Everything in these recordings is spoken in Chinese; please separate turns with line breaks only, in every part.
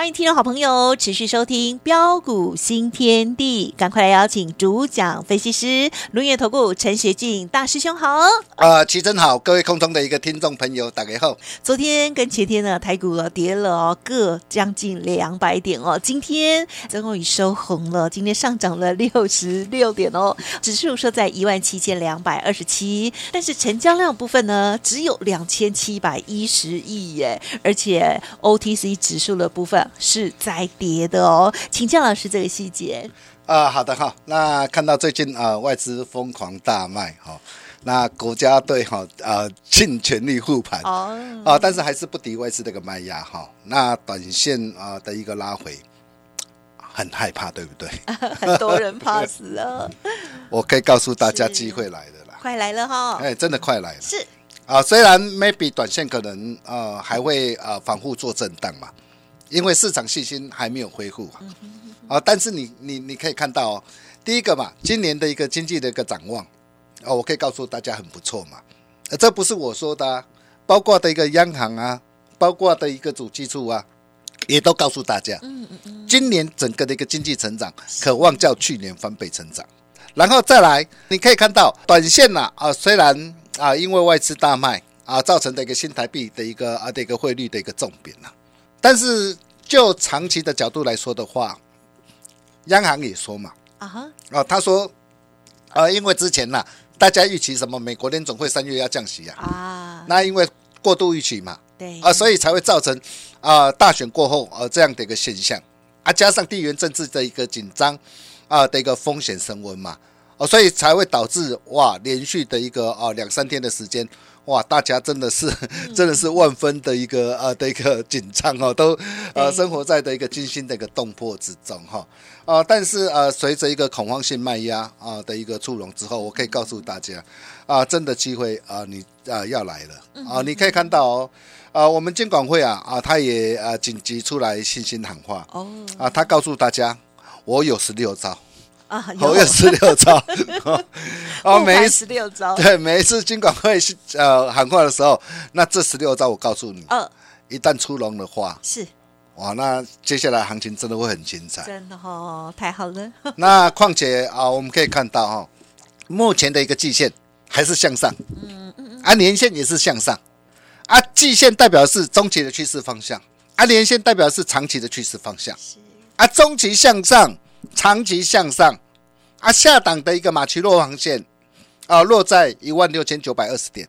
欢迎听众好朋友持续收听标股新天地，赶快来邀请主讲分析师轮源投顾陈学进大师兄好。
啊，齐真好，各位空中的一个听众朋友，大家好。
昨天跟前天呢，台股啊跌了哦，各将近两百点哦。今天终于收红了，今天上涨了六十六点哦，指数说在一万七千两百二十七，但是成交量部分呢只有两千七百一十亿耶，而且 OTC 指数的部分是在跌的哦。请教老师这个细节。
啊，好的哈。那看到最近啊，外资疯狂大卖哈，那国家队哈啊尽全力护盘
哦，
啊，但是还是不敌外资这个卖压哈。那短线啊的一个拉回，很害怕，对不对？
很多人怕死了，
我可以告诉大家，
是
机会来了啦。
快来了哈！
哎，真的快来了。
是
啊，虽然 maybe 短线可能呃还会呃反复做震荡嘛，因为市场信心还没有恢复。啊。啊，但是你你你可以看到哦，第一个嘛，今年的一个经济的一个展望，哦，我可以告诉大家很不错嘛。呃，这不是我说的、啊，包括的一个央行啊，包括的一个主基处啊，也都告诉大家，
嗯嗯嗯，
今年整个的一个经济成长渴望较去年翻倍成长，然后再来，你可以看到短线呐啊虽然啊因为外资大卖啊造成的一个新台币的一个啊的一个汇率的一个重贬呐，但是就长期的角度来说的话，央行也说嘛，
啊哈，
啊他说啊因为之前呐大家预期什么美国联总会三月要降息啊，
啊，
那因为过度预期嘛，
对。
啊，所以才会造成啊、大选过后呃这样的一个现象。啊，加上地缘政治的一个紧张啊的一个风险升温嘛，哦，所以才会导致哇连续的一个啊两三天的时间。哇，大家真的是，真的是万分的一个呃的一个紧张哦，都呃生活在的一个惊心的一个动魄之中哈啊、但是呃随着一个恐慌性卖压啊、的一个出笼之后，我可以告诉大家啊、真的机会啊、你啊、要来了。啊、你可以看到哦啊、我们监管会啊啊，他也啊紧急出来信心喊话。
哦。
啊，他告诉大家，我有十六招，
啊，
我有。十六招，哦，每一次
十六招，
对每一次金管会是呃喊话的时候，那这十六招我告诉你，
呃。
一旦出笼的话，
是。
哇，那接下来行情真的会很精彩。
真的哦，太好了，
那况且啊，我们可以看到哈、目前的一个季线还是向上，嗯嗯啊，年线也是向上，啊，季线代表是中期的趋势方向，啊，年线代表是长期的趋势方向，啊，中期向上，长期向上，啊，下档的一个马奇诺航线啊，落在一万六千九百二十点，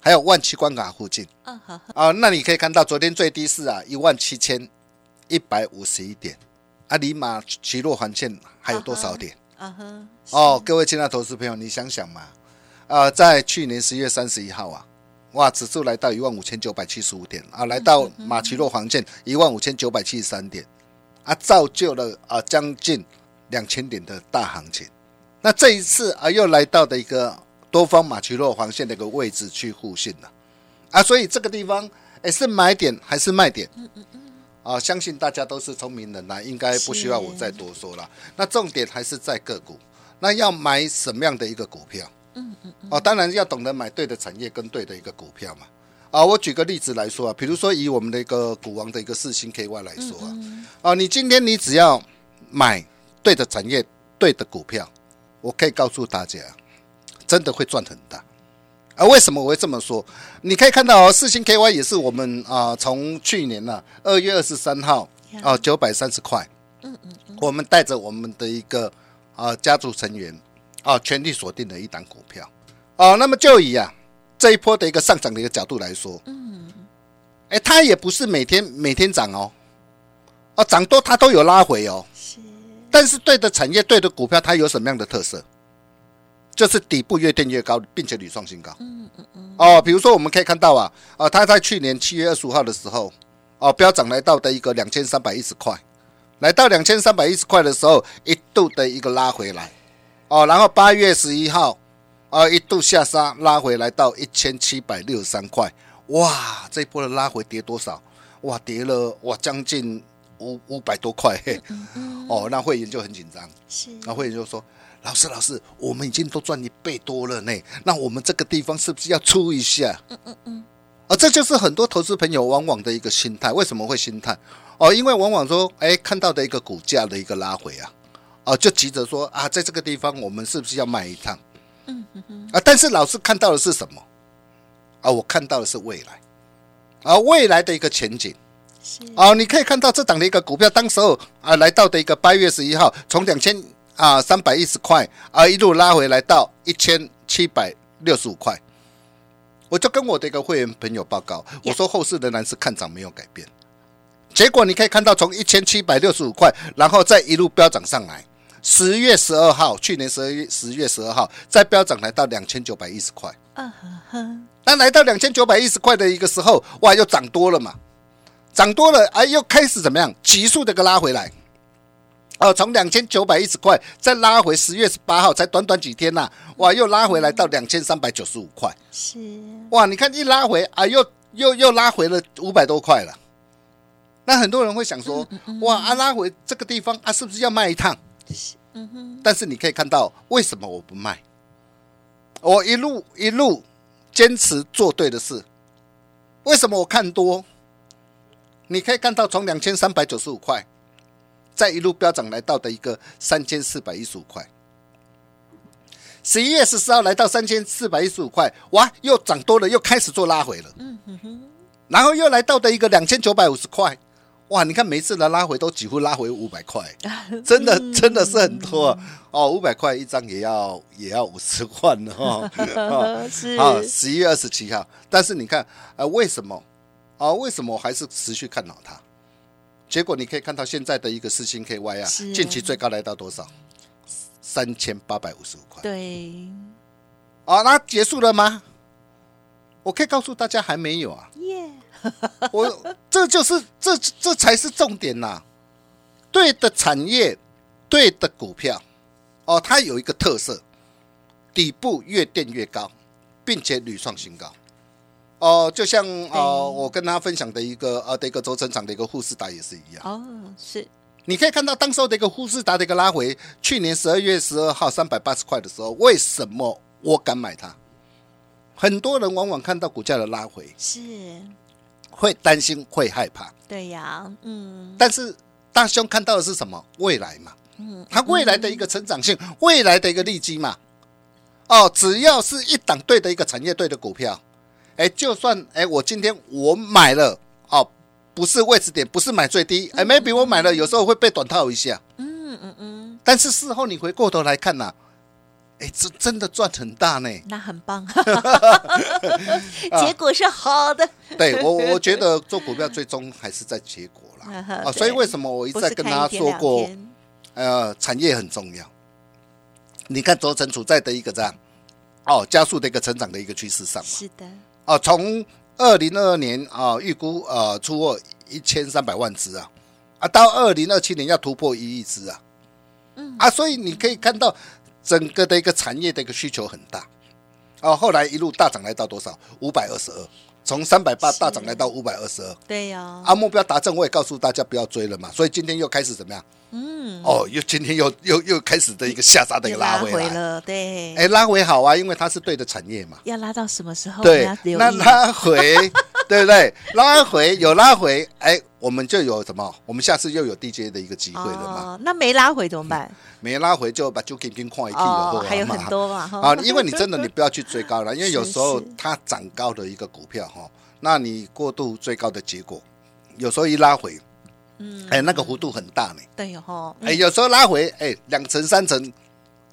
还有万七关卡附近。
嗯好，
啊，那你可以看到昨天最低是啊一万七千一百五十一点，啊，离马奇诺航线还有多少点？
啊哈，
哦，各位亲爱的投资朋友，你想想嘛，啊、在去年十一月三十一号啊，哇，指数来到一万五千九百七十五点啊，来到马奇诺黄线一万五千九百七十三点，啊，造就了啊将近两千点的大行情。那这一次啊，又来到的一个多方马奇诺黄线的一个位置去互信了，啊，所以这个地方哎是买点还是卖点？嗯嗯嗯啊，相信大家都是聪明人啦，应该不需要我再多说了。那重点还是在个股，那要买什么样的一个股票？嗯嗯哦，当然要懂得买对的产业跟对的一个股票嘛。啊，我举个例子来说啊，比如说以我们的一个股王的一个四星 KY 来说啊，啊，你今天你只要买对的产业、对的股票，我可以告诉大家，真的会赚很大。啊，为什么我会这么说？你可以看到哦，四星 KY 也是我们啊，从去年呢二月二十三号啊九百三十块，
嗯嗯嗯，
我们带着我们的一个啊家族成员啊全力锁定的一档股票。啊，那么就以啊这一波的一个上涨的一个角度来说，嗯，哎，它也不是每天每天涨哦，哦涨多它都有拉回哦，
是
但是对的产业对的股票它有什么样的特色？就是底部越垫越高，并且屡创新高。嗯嗯嗯。哦，比如说我们可以看到啊，啊，它在去年七月二十五号的时候，哦，飙涨来到的一个两千三百一十块，来到两千三百一十块的时候，一度的一个拉回来，哦，然后八月十一号，啊，一度下杀拉回来到一千七百六十三块，哇，这一波的拉回跌多少？哇，跌了哇将近五五百多块，嘿，哦，那会员就很紧张，
是
那会员就说。老师，老师，我们已经都赚一倍多了呢，那我们这个地方是不是要出一下？嗯嗯嗯。啊，这就是很多投资朋友往往的一个心态。为什么会心态？哦，因为往往说，哎，看到的一个股价的一个拉回啊，哦，就急着说啊，在这个地方我们是不是要卖一趟？啊，但是老师看到的是什么？啊，我看到的是未来，啊，未来的一个前景。是。哦，你可以看到这档的一个股票，当时候啊，来到的一个八月十一号，从两千。啊，三百一十块，啊，一路拉回来到一千七百六十五块，我就跟我的一个会员朋友报告，我说后市仍然是看涨没有改变。结果你可以看到，从一千七百六十五块，然后再一路飙涨上来。十月十二号，去年十二月十月十二号，在飙涨来到两千九百一十块。嗯哼哼。那来到两千九百一十块的一个时候，哇，又涨多了嘛，涨多了，哎，又开始怎么样，急速的个拉回来。哦，从两千九百一十块再拉回十月十八号，才短短几天呐，哇，又拉回来到两千三百九十五块。是哇，你看一拉回啊，又又又拉回了五百多块了。那很多人会想说，哇，啊拉回这个地方啊，是不是要卖一趟？嗯哼。但是你可以看到，为什么我不卖？我一路一路坚持做对的事。为什么我看多？你可以看到，从两千三百九十五块。再一路飙涨来到的一个三千四百一十五块，十一月十四号来到三千四百一十五块，哇，又涨多了，又开始做拉回了。嗯哼哼，然后又来到的一个两千九百五十块，哇，你看每次的拉回都几乎拉回五百块，真的真的是很多哦，五百块一张也要也要五十万哦。是啊，十一月二十七号，但是你看，呃，为什么啊？为什么我还是持续看好它？结果你可以看到现在的一个四星 KY 啊，近期最高来到多少？三千八百五十五块。
对。
啊，那结束了吗？我可以告诉大家还没有啊。耶。我这就是这这才是重点呐。对的产业，对的股票，哦，它有一个特色，底部越垫越高，并且屡创新高。哦，就像呃，我跟大家分享的一个呃的一个轴承厂的一个富士达也是一样。哦，是。你可以看到当时候的一个富士达的一个拉回，去年十二月十二号三百八十块的时候，为什么我敢买它？很多人往往看到股价的拉回，是会担心会害怕。
对呀，嗯。
但是大兄看到的是什么？未来嘛，嗯，它未来的一个成长性，未来的一个利基嘛。哦，只要是一档对的一个产业对的股票。哎，就算哎，我今天我买了哦，不是位置点，不是买最低，哎，maybe 我买了，有时候会被短套一下，嗯嗯嗯，但是事后你回过头来看呐，哎，这真的赚很大呢，
那很棒，结果是好的。
对我，我觉得做股票最终还是在结果啦，啊，所以为什么我一再跟大家说过，呃，产业很重要。你看，轴承处在的一个这样，哦，加速的一个成长的一个趋势上嘛，
是的。
啊，从二零二二年啊，预估呃出货一千三百万只啊，啊，到二零二七年要突破一亿只啊，嗯。啊，所以你可以看到整个的一个产业的一个需求很大，哦，后来一路大涨来到多少？五百二十二，从三百八大涨来到五百二十二，
对呀，
啊，目标达成，我也告诉大家不要追了嘛，所以今天又开始怎么样？嗯，哦，又今天又又又开始的一个下杀的一个拉回
了，对，
哎，拉回好啊，因为它是对的产业嘛。
要拉到什么时候？
对，那拉回，对不对？拉回有拉回，哎，我们就有什么？我们下次又有 DJ 的一个机会了嘛。
那没拉回怎么办？
没拉回就把就给跟矿一听
哦，还有很多嘛。
啊，因为你真的你不要去追高了，因为有时候它涨高的一个股票哈，那你过度追高的结果，有时候一拉回。嗯，哎，那个幅度很大呢。
对哦，
哎，有时候拉回，哎，两层三层，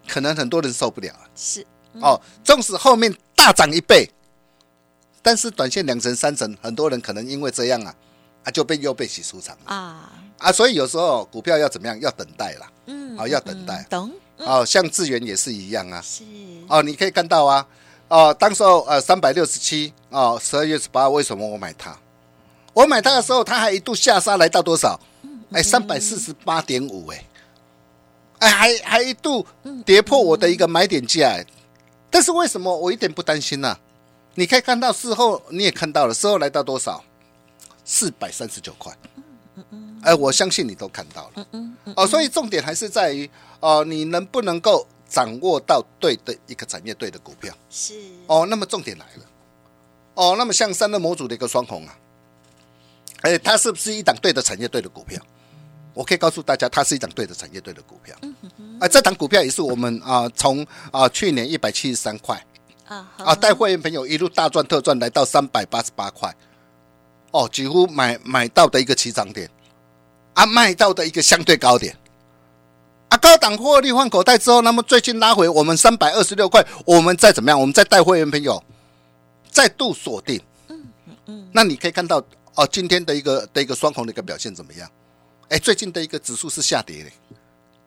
可能很多人受不了。是哦，纵使后面大涨一倍，但是短线两层三层，很多人可能因为这样啊，啊就被又被洗出场了啊啊！所以有时候股票要怎么样？要等待啦。嗯，好，要等待。
等
哦，像智源也是一样啊。
是
哦，你可以看到啊，哦，当时候呃三百六十七哦，十二月十八号为什么我买它？我买它的时候，它还一度下杀来到多少？哎，三百四十八点五，哎，哎，还还一度跌破我的一个买点价，哎，但是为什么我一点不担心呢、你可以看到事后你也看到了，事后来到多少？四百三十九块。哎，我相信你都看到了。哦，所以重点还是在于哦，你能不能够掌握到对的一个产业对的股票。
是
哦，那么重点来了，哦，那么像三热模组的一个双红啊，哎，它是不是一档对的产业对的股票？我可以告诉大家，它是一档对的产业对的股票。啊，这档股票也是我们啊，从啊去年一百七十三块
啊
啊，带会员朋友一路大赚特赚，来到三百八十八块，哦，几乎买买到的一个起涨点，啊，卖到的一个相对高点。啊，高档获利换口袋之后，那么最近拉回我们三百二十六块，我们再怎么样？我们再带会员朋友再度锁定。嗯嗯，那你可以看到哦，今天的一个的一个双红的一个表现怎么样？哎，最近的一个指数是下跌的，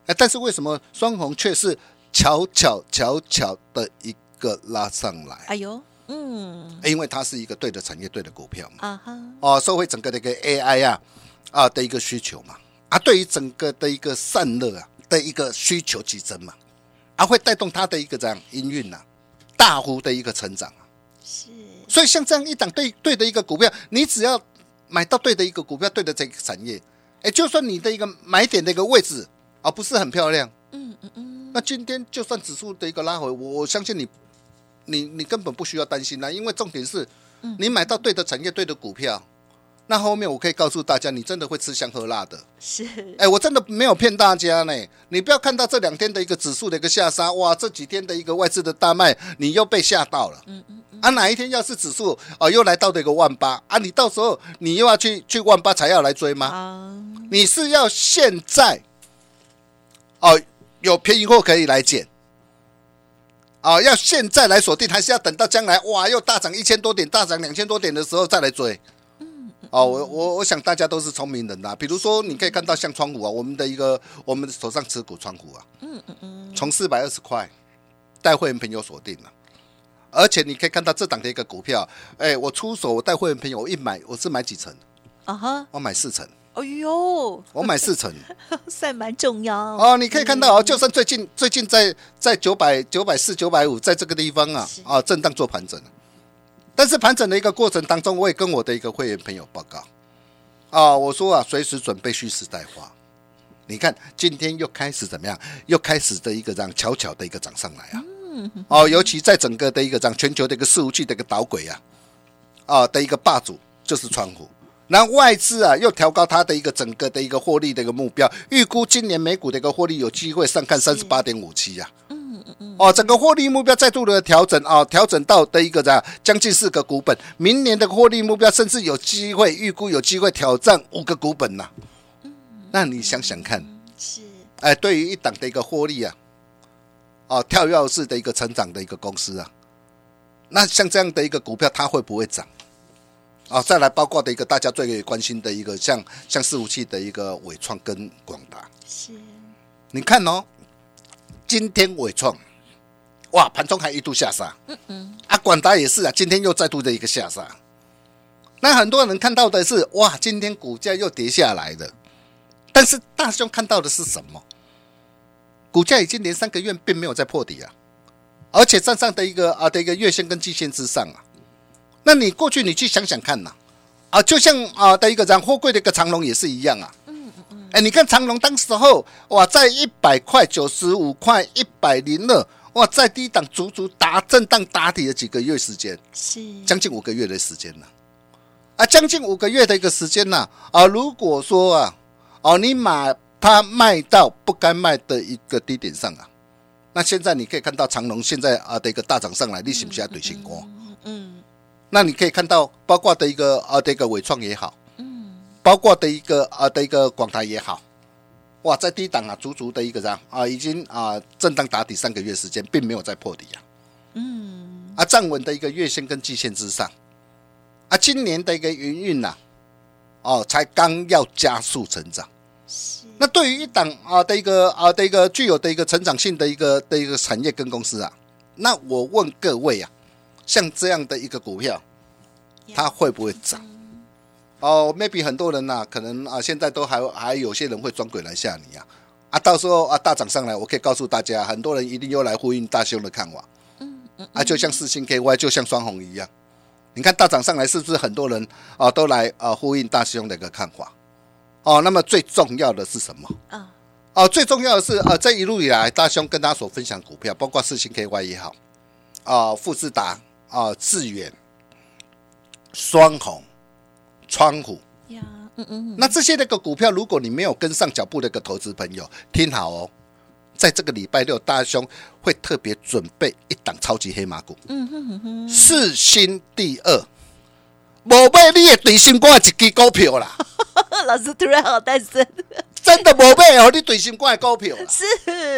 哎，但是为什么双红却是巧巧巧巧的一个拉上来？
哎呦，嗯
因为它是一个对的产业对的股票嘛。
啊哈，
哦，社会整个的一个 AI 啊啊的一个需求嘛，啊，对于整个的一个散热啊的一个需求激增嘛，啊，会带动它的一个这样营运呐大幅的一个成长啊。
是
所以像这样一档对对的一个股票，你只要买到对的一个股票，对的这个产业，哎，就算你的一个买点的一个位置啊不是很漂亮，
嗯嗯嗯，
那今天就算指数的一个拉回，我我相信你，你你根本不需要担心啦，因为重点是，你买到对的产业、对的股票，那后面我可以告诉大家，你真的会吃香喝辣的。
是
哎，我真的没有骗大家呢。你不要看到这两天的一个指数的一个下杀，哇，这几天的一个外资的大卖，你又被吓到了。嗯嗯啊，哪一天要是指数哦又来到了一个万八啊，你到时候你又要去去万八才要来追吗？
啊，
你是要现在哦有便宜货可以来捡哦，要现在来锁定，还是要等到将来哇又大涨一千多点、大涨两千多点的时候再来追？哦，我我我想大家都是聪明人呐、比如说，你可以看到像窗户啊，我们的一个我们手上持股窗户啊，嗯嗯嗯，从四百二十块带会员朋友锁定了，而且你可以看到这档的一个股票，哎，我出手我带会员朋友我一买我是买几成？
啊哈，
我买四成，
哎呦，
我买四成。
算蛮重要
哦，你可以看到哦，就算最近最近在在九百九百四九百五，在这个地方啊啊震荡做盘整，但是盘整的一个过程当中，我也跟我的一个会员朋友报告啊，我说啊，随时准备蓄势待发。你看今天又开始怎么样？又开始的一个这样悄悄的一个涨上来啊。哦，尤其在整个的一个这样全球的一个伺服器的一个导轨啊，啊的一个霸主就是川股。那外资啊，又调高它的一个整个的一个获利的一个目标，预估今年美股的一个获利有机会上看三十八点五七呀。嗯嗯哦，整个获利目标再度的调整啊，调整到的一个这样将近四个股本，明年的获利目标甚至有机会预估有机会挑战五个股本呐、那你想想看，
是。
哎，对于一档的一个获利啊，哦，跳跃式的一个成长的一个公司啊，那像这样的一个股票，它会不会涨？啊，再来包括的一个大家最关心的一个像像伺服器的一个伟创跟广达，
是
你看哦，今天伟创，哇，盘中还一度下杀，嗯嗯，啊，广达也是啊，今天又再度的一个下杀。那很多人看到的是，哇，今天股价又跌下来了，但是大兄看到的是什么？股价已经连三个月并没有再破底啊，而且站上的一个啊的一个月线跟季线之上啊。那你过去你去想想看呐、啊，就像啊的一个然货柜的一个长龙也是一样啊。嗯嗯嗯哎，你看长隆当时候哇，在一百块、九十五块、一百零二，哇，在低档足足打震荡打底了几个月时间，
是
将近五个月的时间了。啊，将近五个月的一个时间呐、啊，如果说啊，哦，你把它卖到不该卖的一个低点上啊，那现在你可以看到长隆现在啊的一个大涨上来，你是不是要怼星光？
嗯
那你可以看到，包括的一个啊的一个伟创也好，
嗯
包括的一个啊的一个广台也好，哇，在低档啊，足足的一个这样啊，已经啊震荡打底三个月时间，并没有再破底啊，
嗯
啊站稳的一个月线跟季线之上，啊今年的一个营运呐，哦才刚要加速成长，那对于一档啊的一个啊的一个具有的一个成长性的一个的一个产业跟公司啊，那我问各位啊，像这样的一个股票，它会不会涨？哦，maybe 很多人呐、可能啊现在都还还有些人会装鬼来吓你啊啊，到时候啊大涨上来，我可以告诉大家，很多人一定又来呼应大兄的看法。嗯嗯啊，就像四星 KY，就像双红一样，你看大涨上来，是不是很多人啊都来啊呼应大兄的一个看法？哦，那么最重要的是什么？
啊
哦，最重要的是呃，这一路以来，大兄跟大家所分享股票，包括四星 KY 也好，啊、富士达啊、致远、双红、川虎，
呀，嗯嗯，
那这些那个股票，如果你没有跟上脚步的一个投资朋友，听好哦，在这个礼拜六，大兄会特别准备一档超级黑马股，
嗯哼哼哼，
四星第二，无买你的对心肝一支股票啦，
老师突然好单身，
真的无买哦，你对心肝的股票啦，
是。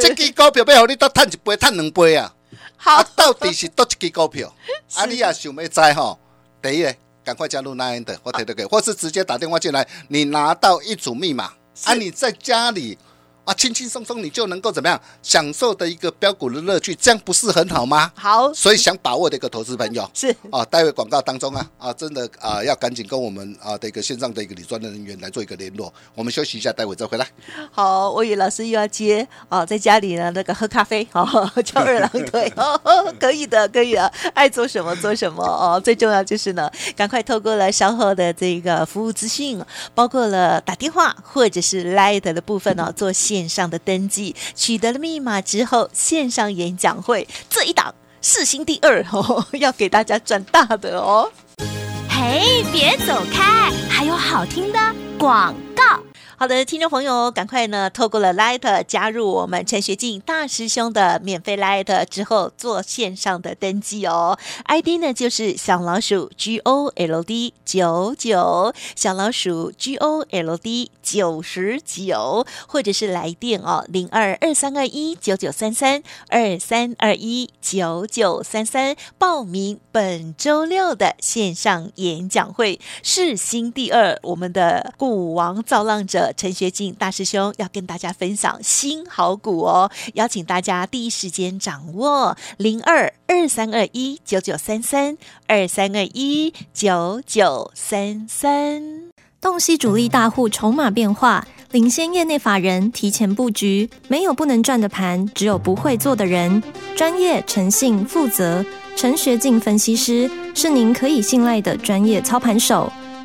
这支股票要互你多赚一杯、赚两杯啊！
好。
啊，到底是多一支股票？啊，你也想要知吼？第一个，赶快加入 Nine 的，我提到给，或是直接打电话进来，你拿到一组密码，啊，你在家里啊，轻轻松松你就能够怎么样享受的一个标股的乐趣，这样不是很好吗？
好
所以想把握的一个投资朋友
是
啊，待会广告当中啊啊，真的啊，要赶紧跟我们啊的一个线上的一个理专的人员来做一个联络。我们休息一下，待会再回来。
好，我与老师又要接哦，在家里呢那个喝咖啡哦，翘二郎腿哦，可以的，可以的，爱做什么做什么哦。最重要就是呢，赶快透过了稍后的这个服务资讯，包括了打电话或者是 Light 的部分哦，做线上的登记，取得了密码之后，线上演讲会这一档四星第二 哦，要给大家赚大的哦。
嘿，别走开，还有好听的广告。
好的，听众朋友，赶快呢，透过了 Light 加入我们陈学进大师兄的免费 Light 之后，做线上的登记哦。ID 呢就是小老鼠 G O L D 九九，小老鼠 G O L D 九十九，或者是来电哦零二二三二一九九三三二三二一九九三三，报名本周六的线上演讲会，世新第二，我们的股王造浪者陈学进大师兄要跟大家分享新好股哦，邀请大家第一时间掌握零二二三二一九九三三二三二一九九三三。
洞悉主力大户筹码变化，领先业内法人提前布局。没有不能赚的盘，只有不会做的人。专业、诚信、负责，陈学进分析师是您可以信赖的专业操盘手。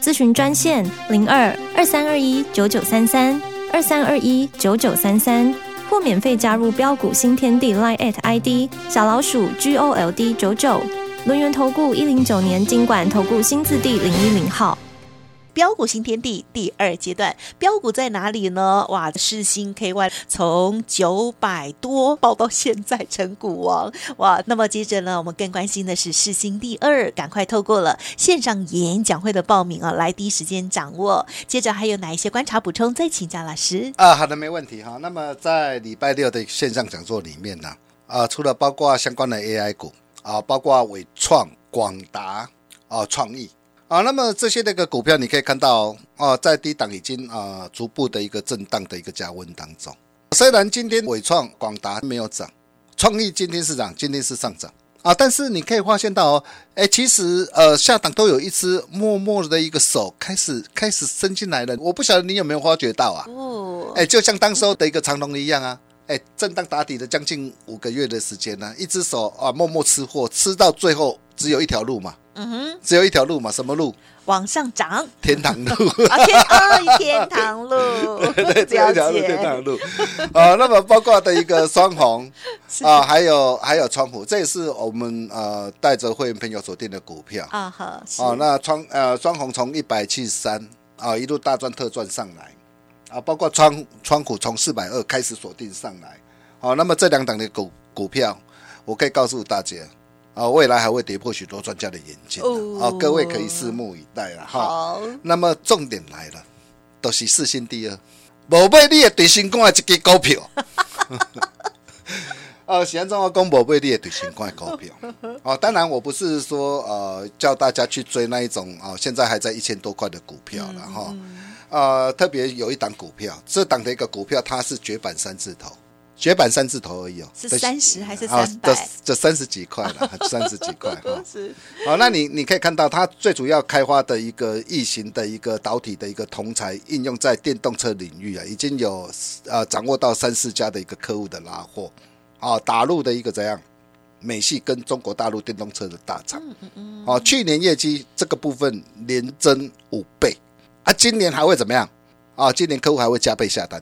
咨询专线零二二三二一九九三三二三二一九九三三，或免费加入标股新天地 Line at ID 小老鼠 G O L D 九九。轮源投顾一零九年经管投顾新字第零一零号。
标股新天地第二阶段，标股在哪里呢？哇，世新 KY 从九百多报到现在成股王，哇！那么接着呢，我们更关心的是世新第二，赶快透过了线上演讲会的报名啊，来第一时间掌握。接着还有哪一些观察补充？再请教老师。
啊，好的，没问题哈。那么在礼拜六的线上讲座里面呢，啊，除了包括相关的 AI 股啊，包括伟创、广达啊、创意啊，那么这些那个股票你可以看到啊，在低档已经啊逐步的一个震荡的一个加温当中。虽然今天伟创、广达没有涨，创意今天是涨，今天是上涨。啊，但是你可以发现到哦，哎，其实呃下档都有一只默默的一个手开始开始伸进来了，我不晓得你有没有发觉到啊？
哦，
哎，就像当时候的一个长龙一样啊，哎，震荡打底的将近五个月的时间呢、一只手啊默默吃货，吃到最后只有一条路嘛，
嗯哼，
只有一条路嘛，什么路？
往上涨
天堂路。
啊，天哦，天堂路，
对，只有一条路，天堂路。啊，那么包括的一个双红 啊，还有还有窗户，这也是我们呃带着会员朋友锁定的股票。
啊哈，是
哦，那窗呃双红从一百七十三啊一路大赚特赚上来，啊，包括窗窗户从四百二开始锁定上来，好、那么这两档的股股票，我可以告诉大家，啊，未来还会跌破许多专家的眼镜的，
哦
哦，各位可以拭目以待了哈。
好，
那么重点来了，都、是四星第二，无买你的对新冠的一支股票。呃，显然中要公布贝利的对新冠股票 哦，当然我不是说呃叫大家去追那一种哦，现在还在一千多块的股票了哈。呃，特别有一档股票，这档的一个股票它是绝版三字头，绝版三字头而已哦，
是
三
十还是
啊
300
这这三十几块了，三十几块哈。
是。
好，那你你可以看到，它最主要开发的一个异形的一个导体的一个同材应用在电动车领域啊，已经有呃掌握到三四家的一个客户的拉货，啊，打入的一个怎样？美系跟中国大陆电动车的大厂，哦，去年业绩这个部分连增五倍啊，今年还会怎么样？啊，今年客户还会加倍下单，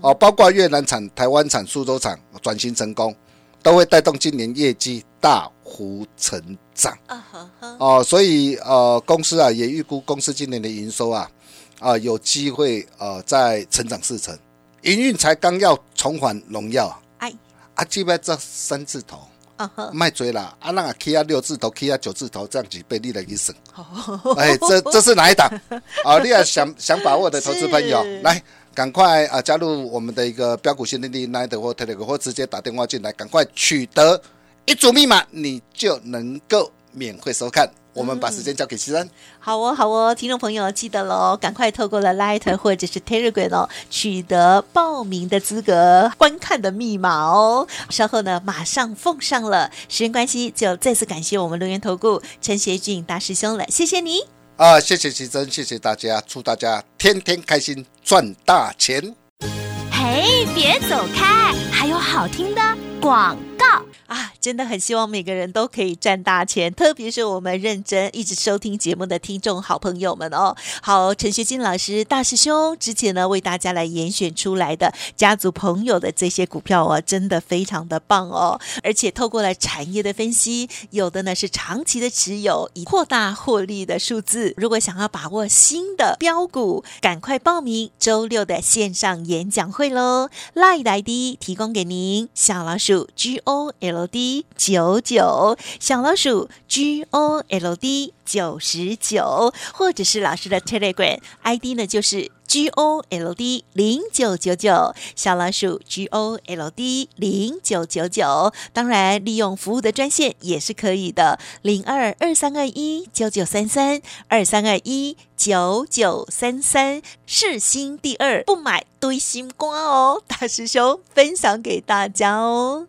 哦，包括越南产、台湾产、苏州产转型成功，都会带动今年业绩大幅成长。哦，所以呃，公司啊也预估公司今年的营收啊啊、有机会呃在成长四成，营运才刚要重返荣耀啊。
哎，
啊，基本这三字头
啊哈，
卖追啦，啊那 K 啊六字头，K 啊九字头这样子被立了一省。
哦。
哎，这这是哪一档？啊，你要想想把握的投资朋友。
是，
来赶快啊加入我们的一个标股新天地 n i g h 或 t e l e g 或直接打电话进来，赶快取得一组密码，你就能够免费收看。我们把时间交给西山。
好哦，好哦，听众朋友记得喽，赶快透过了 Light 或者是 Telegram 哦，取得报名的资格、观看的密码哦。稍后呢，马上奉上了。时间关系，就再次感谢我们留言投顾陈学俊大师兄了，谢谢你。
啊，谢谢奇珍，谢谢大家，祝大家天天开心，赚大钱。
嘿，别走开，还有好听的广告。
啊，真的很希望每个人都可以赚大钱，特别是我们认真一直收听节目的听众好朋友们哦。好，陈学金老师大师兄之前呢为大家来严选出来的家族朋友的这些股票哦，真的非常的棒哦，而且透过了产业的分析，有的呢是长期的持有，以扩大获利的数字。如果想要把握新的标股，赶快报名周六的线上演讲会喽！Line 的 ID 提供给您，小老鼠 G O O L D 九九，小老鼠 G O L D 九十九，或者是老师的 Telegram ID 呢，就是 G O L D 零九九九，小老鼠 G O L D 零九九九。当然，利用服务的专线也是可以的，零二二三二一九九三三二三二一九九三三，是新第二，不买堆心瓜哦。大师兄分享给大家哦。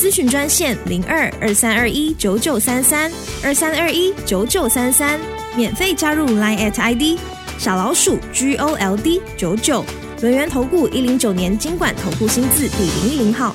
咨询专线零二二三二一九九三三二三二一九九三三，免费加入 Line at ID 小老鼠 G O L D 九九。轮源投顾一零九年经管投顾新字第零一零号。